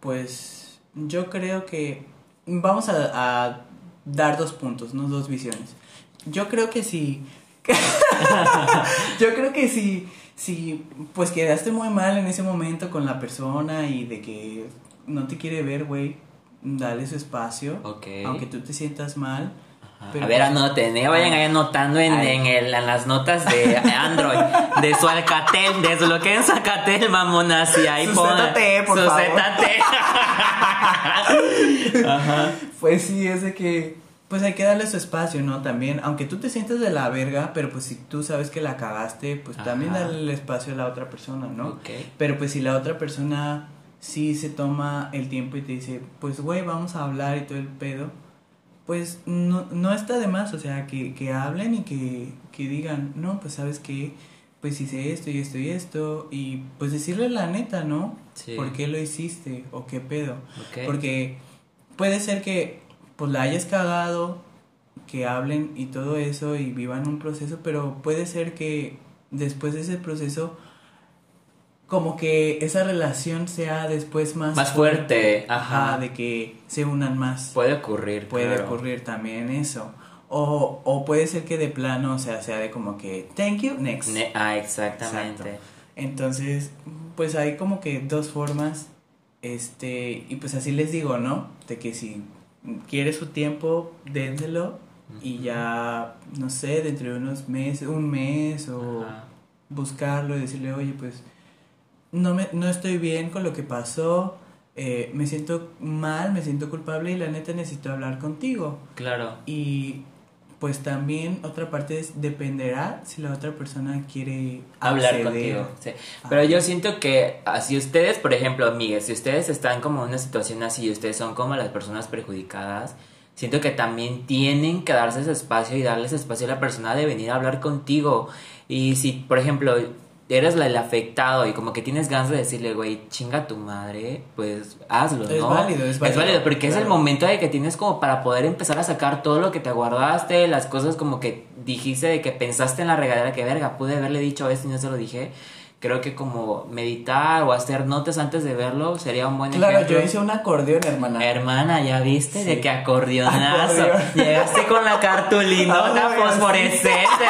pues yo creo que vamos a, a dar dos puntos no dos visiones. Yo creo que sí yo creo que sí si pues quedaste muy mal en ese momento con la persona y de que no te quiere ver, güey, dale su espacio. Aunque tú te sientas mal. a ver, pues, anoten, ¿eh? vayan ahí anotando en, en, el, en, las notas de Android, de su Alcatel, desbloqueen su Alcatel, mamonas, y ahí ponen. por su favor. Ajá. Pues sí, es de que, pues hay que darle su espacio, ¿no? También, aunque tú te sientes de la verga, pero pues si tú sabes que la cagaste, pues también dale el espacio a la otra persona, ¿no? Okay. Pero pues si la otra persona si se toma el tiempo y te dice, pues güey, vamos a hablar y todo el pedo, pues no, no está de más, o sea, que, que hablen y que, que digan, no, pues sabes que, pues hice esto y esto y esto, y pues decirle la neta, ¿no? ¿Por qué lo hiciste o qué pedo? Porque puede ser que pues la hayas cagado, que hablen y todo eso y vivan un proceso, pero puede ser que después de ese proceso como que esa relación sea después más, más fuerte, ajá. de que se unan más. Puede ocurrir, Puede ocurrir también eso. O, o puede ser que de plano, o sea, sea de como que, thank you, next. ah, exactamente. Entonces, pues hay como que dos formas, este, y pues así les digo, ¿no? De que si quiere su tiempo, dénselo y ya, no sé, dentro de unos meses, un mes o buscarlo y decirle, oye, pues no, me, no estoy bien con lo que pasó, eh, me siento mal, me siento culpable y la neta necesito hablar contigo. Claro. Y pues también otra parte es dependerá si la otra persona quiere hablar contigo. Sí. Pero yo siento que ah, si ustedes, por ejemplo, amigues, si ustedes están como en una situación así y ustedes son como las personas perjudicadas, siento que también tienen que darse ese espacio y darles espacio a la persona de venir a hablar contigo. Y si, por ejemplo, eres el afectado y como que tienes ganas de decirle, güey, chinga tu madre, pues hazlo, ¿no? Es válido, es válido. Es válido, porque es el momento de que tienes como para poder empezar a sacar todo lo que te guardaste, las cosas como que dijiste de que pensaste en la regadera, que verga, pude haberle dicho esto y no se lo dije. Creo que como meditar o hacer notas antes de verlo sería un buen ejemplo. Claro, yo hice un acordeón, hermana. Hermana, ¿ya viste? De que acordeonazo. Llegaste con la cartulinota fosforescente.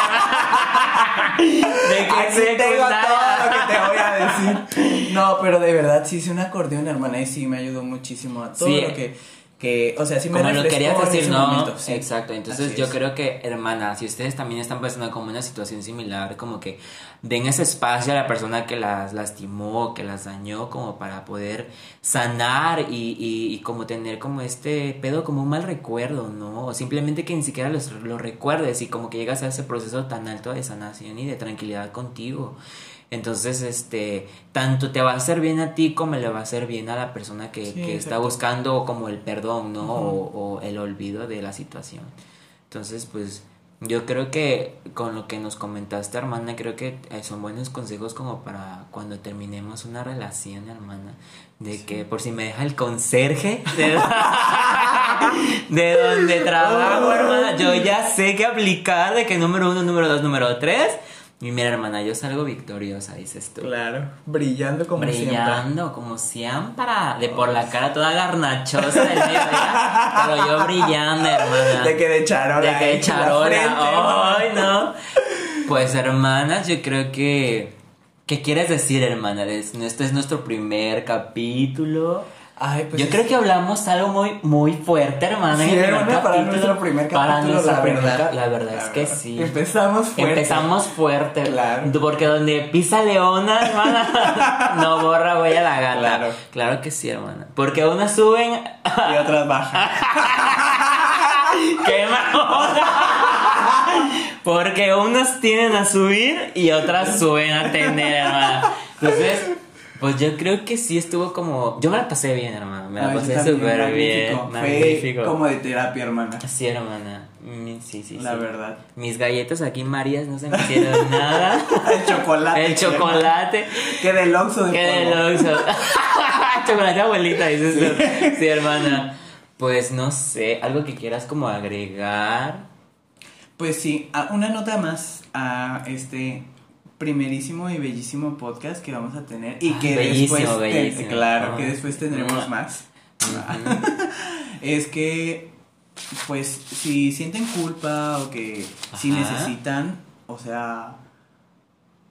De que se tengo todo lo que te voy a decir. No, pero de verdad sí hice un acordeón, hermana, y sí me ayudó muchísimo a todo lo que que, o sea, si me como lo querías decir, no, exacto, entonces yo creo que, hermana, si ustedes también están pasando como una situación similar, como que den ese espacio a la persona que las lastimó, que las dañó, como para poder sanar y, y, como tener como este pedo como un mal recuerdo, ¿no? O simplemente que ni siquiera lo recuerdes y como que llegas a ese proceso tan alto de sanación y de tranquilidad contigo. Entonces, este, tanto te va a hacer bien a ti como le va a hacer bien a la persona que, está buscando como el perdón, ¿no? o, el olvido de la situación. Entonces, pues, yo creo que con lo que nos comentaste, hermana, creo que eh, son buenos consejos como para cuando terminemos una relación, hermana. De que por si me deja el conserje de, de donde trabajo, hermana, yo ya sé qué aplicar de que número uno, número dos, número tres y mira, hermana, yo salgo victoriosa, dices tú. Claro, brillando como siempre. Brillando como siempre. De por la cara toda garnachosa del mediodía. pero yo brillando, hermana. De que de charola. De que de charola. Ay, no. Pues hermanas, yo creo que... ¿Qué quieres decir, hermana? Este es nuestro primer capítulo. Ay, pues Yo creo que hablamos algo muy, muy fuerte, hermana. Sí, en el primer hermana, para capítulo. nuestro primer Para capítulo, nuestro la primer verdad. La verdad es que verdad. sí. Empezamos fuerte. Empezamos fuerte. Claro. Porque donde pisa leona, hermana, no borra huella la gata. Claro. Claro que sí, hermana. Porque unas suben. Y otras bajas. ¡Qué! Porque unas tienen a subir y otras suben a tener, hermana. Entonces, pues yo creo que sí estuvo como. Yo me la pasé bien, hermana. Me la Ay, pasé súper bien. magnífico. Fue Magnífico. como de terapia, hermana. Sí, hermana. Mm, Sí, sí, La sí. verdad. Mis galletas aquí, Marías, no se me hicieron nada. El chocolate. El chocolate. Que del Oxxo de Que del Oxxo. chocolate abuelita, dices tú. Sí, hermana. Pues no sé, algo que quieras como agregar. Pues sí, una nota más a este primerísimo y bellísimo podcast que vamos a tener y Ah, que bellísimo, después claro Ah. que después tendremos Ah. más es que pues si sienten culpa o que si necesitan o sea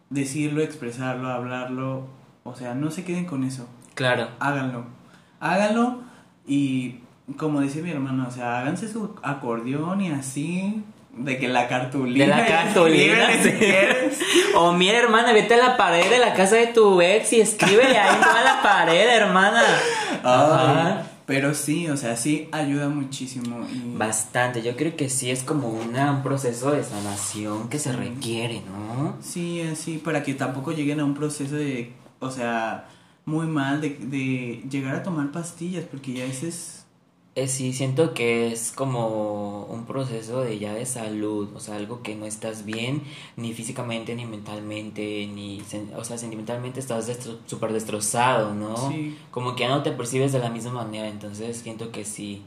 decirlo expresarlo hablarlo o sea no se queden con eso Claro. háganlo. Háganlo y como dice mi hermano, o sea, háganse su acordeón y así, de que la cartulina. De la cartulina, sí. O mira, hermana, vete a la pared de la casa de tu ex y escríbele ahí toda la pared, hermana. Ajá. Pero sí, o sea, sí ayuda muchísimo. Y Bastante, yo creo que sí es como una, un proceso de sanación que se requiere, ¿no? Sí, así, para que tampoco lleguen a un proceso de, o sea, muy mal de, de llegar a tomar pastillas, porque ya ese es... Eh, sí, siento que es como un proceso de ya de salud, o sea, algo que no estás bien ni físicamente ni mentalmente, ni, o sea, sentimentalmente estás destro- súper destrozado, ¿no? Sí. Como que ya no te percibes de la misma manera, entonces siento que sí.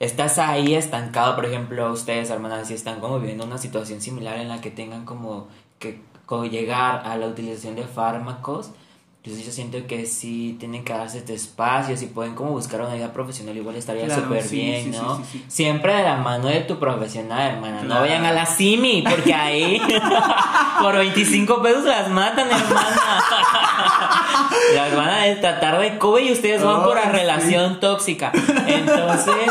Estás ahí estancado, por ejemplo, ustedes, hermanas, si están como viviendo una situación similar en la que tengan como que como llegar a la utilización de fármacos, entonces yo siento que sí tienen que darse este espacio, si pueden como buscar una ayuda profesional igual estaría Claro, súper sí, bien, sí, ¿no? sí. Siempre de la mano de tu profesional, hermana, no vayan a la CIMI, porque ahí por 25 pesos las matan, hermana. las van a tratar de cobre y ustedes van por la relación tóxica. Entonces,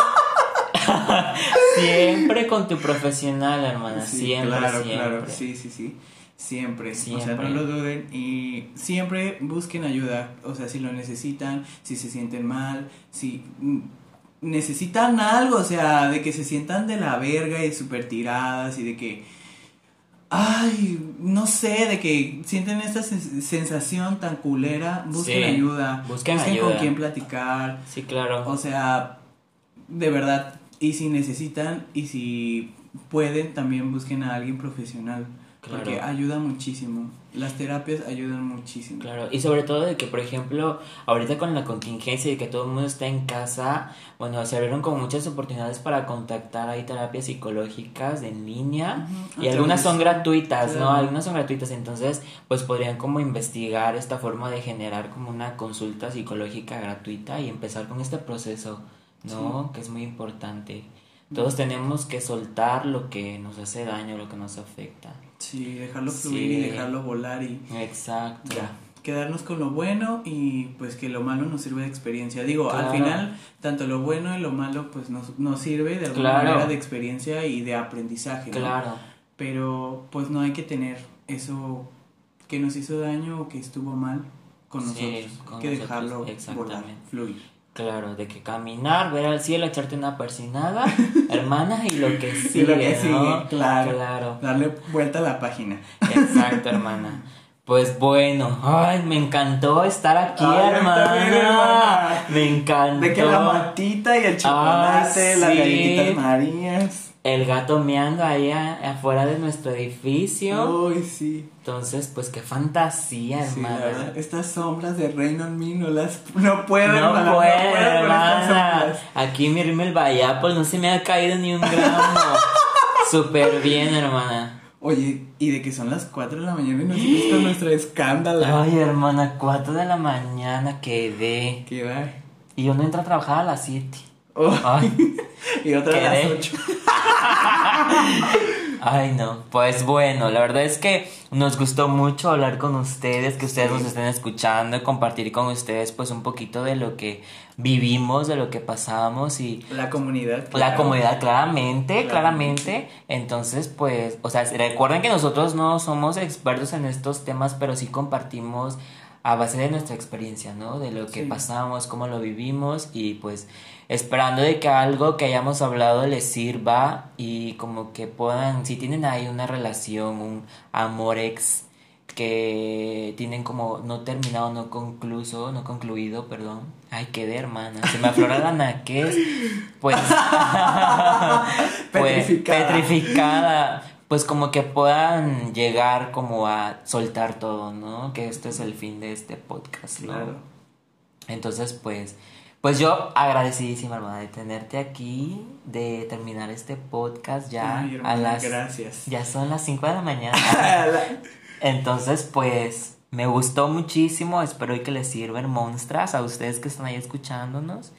siempre con tu profesional, hermana, siempre, claro, siempre. claro, sí, sí, sí. Siempre. O sea, Siempre. no lo duden y siempre busquen ayuda. O sea, si lo necesitan, si se sienten mal, si necesitan algo, o sea, de que se sientan de la verga y súper tiradas y de que, ay, no sé, de que sienten esta sens- sensación tan culera, busquen Sí, ayuda. busquen con ayuda. quién platicar. Sí, claro. O sea, de verdad, y si necesitan y si pueden, también busquen a alguien profesional. Claro. Porque ayuda muchísimo. Las terapias ayudan muchísimo. Claro, y sobre todo de que, por ejemplo, ahorita con la contingencia y que todo el mundo está en casa, bueno, se abrieron como muchas oportunidades para contactar ahí terapias psicológicas en línea y algunas son gratuitas, ¿no? Algunas son gratuitas, entonces, pues podrían como investigar esta forma de generar como una consulta psicológica gratuita y empezar con este proceso, ¿no? Que es muy importante. Todos tenemos que soltar lo que nos hace daño, lo que nos afecta. Sí, dejarlo Sí. fluir y dejarlo volar y Exacto. ya. Quedarnos con lo bueno y pues que lo malo nos sirve de experiencia. Digo, al final, tanto lo bueno y lo malo pues nos, nos sirve de alguna Claro. manera de experiencia y de aprendizaje. ¿no? Claro. Pero pues no hay que tener eso que nos hizo daño o que estuvo mal con Sí, nosotros. con hay que nosotros, dejarlo volar, fluir. Claro, de que caminar, ver al cielo, echarte una persinada, hermana, y lo que Y sigue, lo que ¿no? sigue, claro. Claro, Darle vuelta a la página. exacto, hermana. Pues bueno, ay, me encantó estar aquí, Ay, hermana. Me encantó. De que la matita y el chocolate, Ah, las galletitas marías. El gato meando ahí a- afuera de nuestro edificio. Uy, sí. Entonces, pues qué fantasía, Sí, verdad, estas sombras de Reino en mí no las no puedo, No hermana, puede, puedo hermana. Aquí mi rímel Vayapol no se me ha caído ni un gramo. Súper bien, hermana. Oye, y de que son las 4 de la mañana y nosotros con nuestro escándalo. Ay, hermana, 4 de la mañana quedé. Que va. Y yo no entro a trabajar a las 7. Oh, Ay, y otra a las Quedé. 8. Ay, no. Pues bueno, la verdad es que nos gustó mucho hablar con ustedes, que ustedes Sí. nos estén escuchando y compartir con ustedes pues un poquito de lo que vivimos, de lo que pasamos y La comunidad. la comunidad claramente, Claramente. claramente. Entonces, pues, o sea, recuerden que nosotros no somos expertos en estos temas, pero sí compartimos a base de nuestra experiencia, ¿no? De lo que Sí. pasamos, cómo lo vivimos y pues esperando de que algo que hayamos hablado les sirva y como que puedan, si tienen ahí una relación, un amor ex que tienen como no terminado, no concluso, no concluido, perdón. Ay, quedé hermana, se me aflora la naquez. Pues, pues Petrificada. petrificada. Pues como que puedan llegar como a soltar todo, ¿no? Que este es el fin de este podcast, ¿no? Claro. Entonces, pues, pues yo agradecidísima, hermana, de tenerte aquí, de terminar este podcast ya Ay, a hermana, las... Gracias. Ya son las 5 de la mañana. Entonces, pues, me gustó muchísimo. Espero que les sirvan monstras a ustedes que están ahí escuchándonos.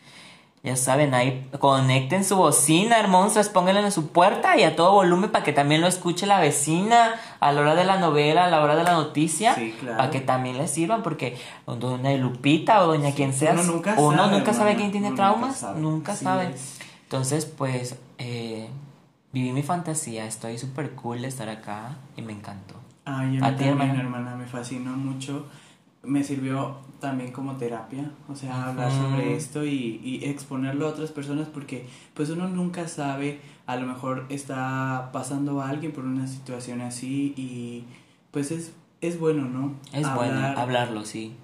Ya saben, ahí conecten su bocina, monstras, pónganla en su puerta y a todo volumen para que también lo escuche la vecina a la hora de la novela, a la hora de la noticia. Sí, claro. Para que también les sirvan, porque doña Lupita o doña quien sea, uno nunca uno sabe, nunca sabe quién tiene Uno traumas, nunca sabe. nunca. Entonces, pues, eh, viví mi fantasía, estoy súper cool de estar acá y me encantó. Ay, a ¿A mí ti, también, hermana? hermana, me fascinó mucho. Me sirvió también como terapia, o sea, hablar sobre esto y, y exponerlo a otras personas porque pues uno nunca sabe, a lo mejor está pasando a alguien por una situación así y pues es, es bueno, ¿no? Es bueno hablarlo, sí.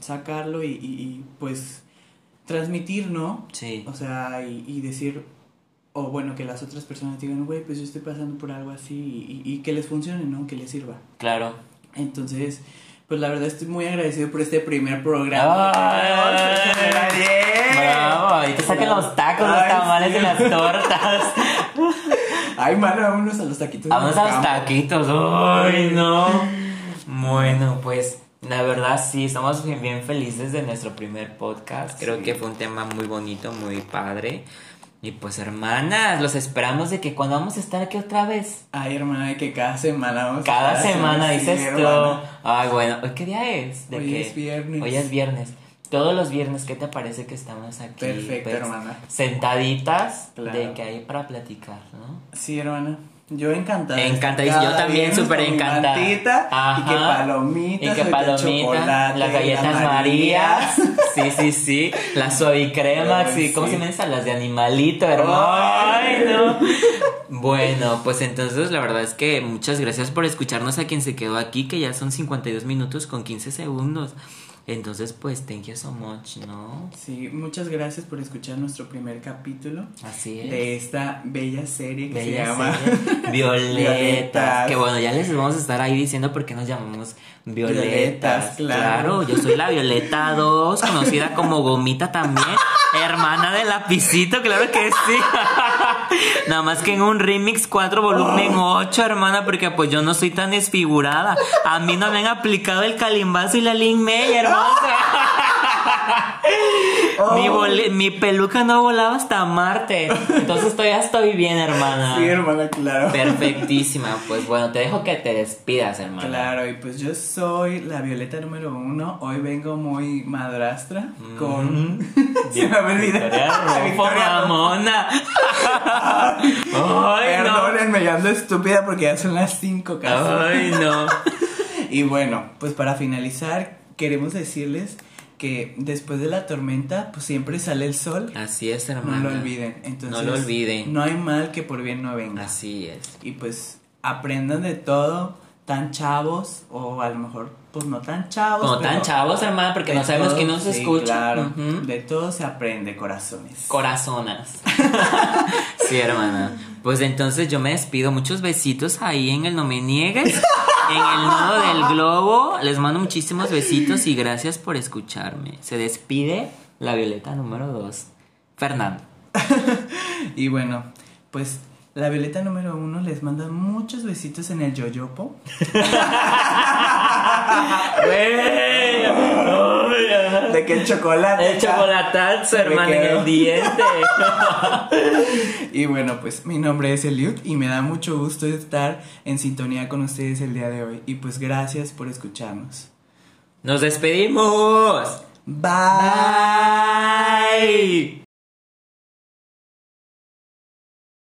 sacarlo y, y- y, pues transmitir, ¿no? Sí. O sea, y, y decir, o bueno, que las otras personas digan, güey, pues yo estoy pasando por algo así y, y- y que les funcione, ¿no? Que les sirva. Claro. Entonces, pues la verdad estoy muy agradecido por este primer programa. ¡Ay! Bien. Bravo, ahorita saquen los tacos, los tamales sí. y las tortas. Ay, mano, vámonos a los taquitos. Del a los taquitos. ¡Ay, no! Bueno, pues la verdad sí, estamos bien, bien felices de nuestro primer podcast. Creo Sí. que fue un tema muy bonito, muy padre. Y pues hermanas, los esperamos de que cuando vamos a estar aquí otra vez. Ay, hermana, que cada semana vamos a Cada estar semana dices sí, tú. hermana. Ay, bueno, ¿hoy qué día es? ¿De Hoy qué? es viernes. Hoy es viernes. Todos los viernes, ¿qué te parece que estamos aquí? Perfecto, pues, hermana. Sentaditas Claro. de que hay para platicar, ¿no? Sí, hermana. Yo encantada. Encantadísima, yo también súper encantada. mantita. Y que palomitas. Y que palomitas, las galletas Marías, sí, sí, sí, las suavicremas, Ay, sí, ¿cómo se llaman esas? Las de animalito, hermano. Ay, no. Bueno, pues entonces la verdad es que muchas gracias por escucharnos a quien se quedó aquí, que ya son 52 minutos con 15 segundos. Entonces, pues, thank you so much, ¿no? Sí, muchas gracias por escuchar nuestro primer capítulo Así es. de esta bella serie que Bella se llama serie. Violetas. Violetas. Que bueno, ya les vamos a estar ahí diciendo por qué nos llamamos Violetas. Violetas, claro. yo soy la Violeta 2, conocida como Gomita también. Hermana de lapicito, claro que sí. Nada más que en un remix 4 volumen 8, hermana, porque pues yo no soy tan desfigurada. A mí no me han aplicado el calimbazo y la Lin May, hermana. Mi, peluca no volaba hasta Marte. Entonces todavía estoy bien, hermana. Sí, hermana, claro. Perfectísima. Pues bueno, te dejo que te despidas, hermana. Claro, y pues yo soy la Violeta número uno. Hoy vengo muy madrastra con. Se me. Victoria mamona. Ay, no. Perdónenme, ya ando estúpida porque ya son las 5 casi. Ay, no. Y bueno, pues para finalizar, queremos decirles que después de la tormenta, pues siempre sale el sol. Así es, No hermana. lo olviden. Entonces, No lo olviden. No hay mal que por bien no venga. Así es. Y pues aprendan de todo, tan chavos, o a lo mejor, pues no tan chavos. No tan chavos, hermana, porque no sabemos todo, quién nos sí, escucha. Claro, de todo se aprende, corazones. Corazonas. sí, hermana. Pues entonces yo me despido. Muchos besitos ahí en el No Me Niegues. En el nudo del globo. Les mando muchísimos besitos y gracias por escucharme. Se despide la Violeta número 2. Fernando. Y bueno, pues la Violeta número uno les manda muchos besitos en el yoyopo. De de que el chocolate. El chocolatazo, hermano, en el diente. Y bueno, pues mi nombre es Eliud y me da mucho gusto estar en sintonía con ustedes el día de hoy. Y pues gracias por escucharnos. Nos despedimos. Bye.